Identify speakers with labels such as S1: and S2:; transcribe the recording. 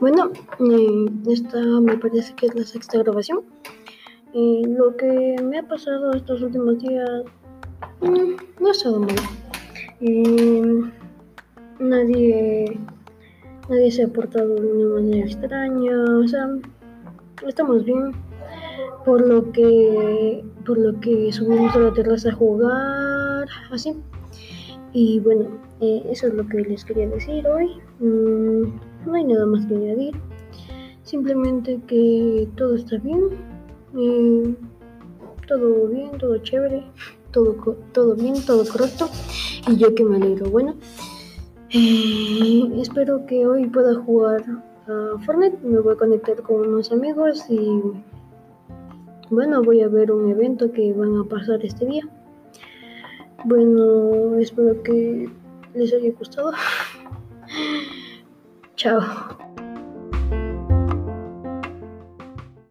S1: Bueno, eh, esta me parece que es la sexta grabación. Eh, lo que me ha pasado estos últimos días mm, no ha estado mal. Eh, nadie, nadie se ha portado de una manera extraña, o sea, estamos bien. Por lo que, por lo que subimos a la terraza a jugar, así. Y bueno, eso es lo que les quería decir hoy. Mm, nada más que añadir. Simplemente que todo está bien. Todo bien, todo chévere. Todo, todo bien, todo correcto. Y yo que me alegro. Bueno, eh, espero que hoy pueda jugar a Fortnite. Me voy a conectar con unos amigos y bueno, voy a ver un evento que van a pasar este día. Bueno, espero que les haya gustado. Ciao.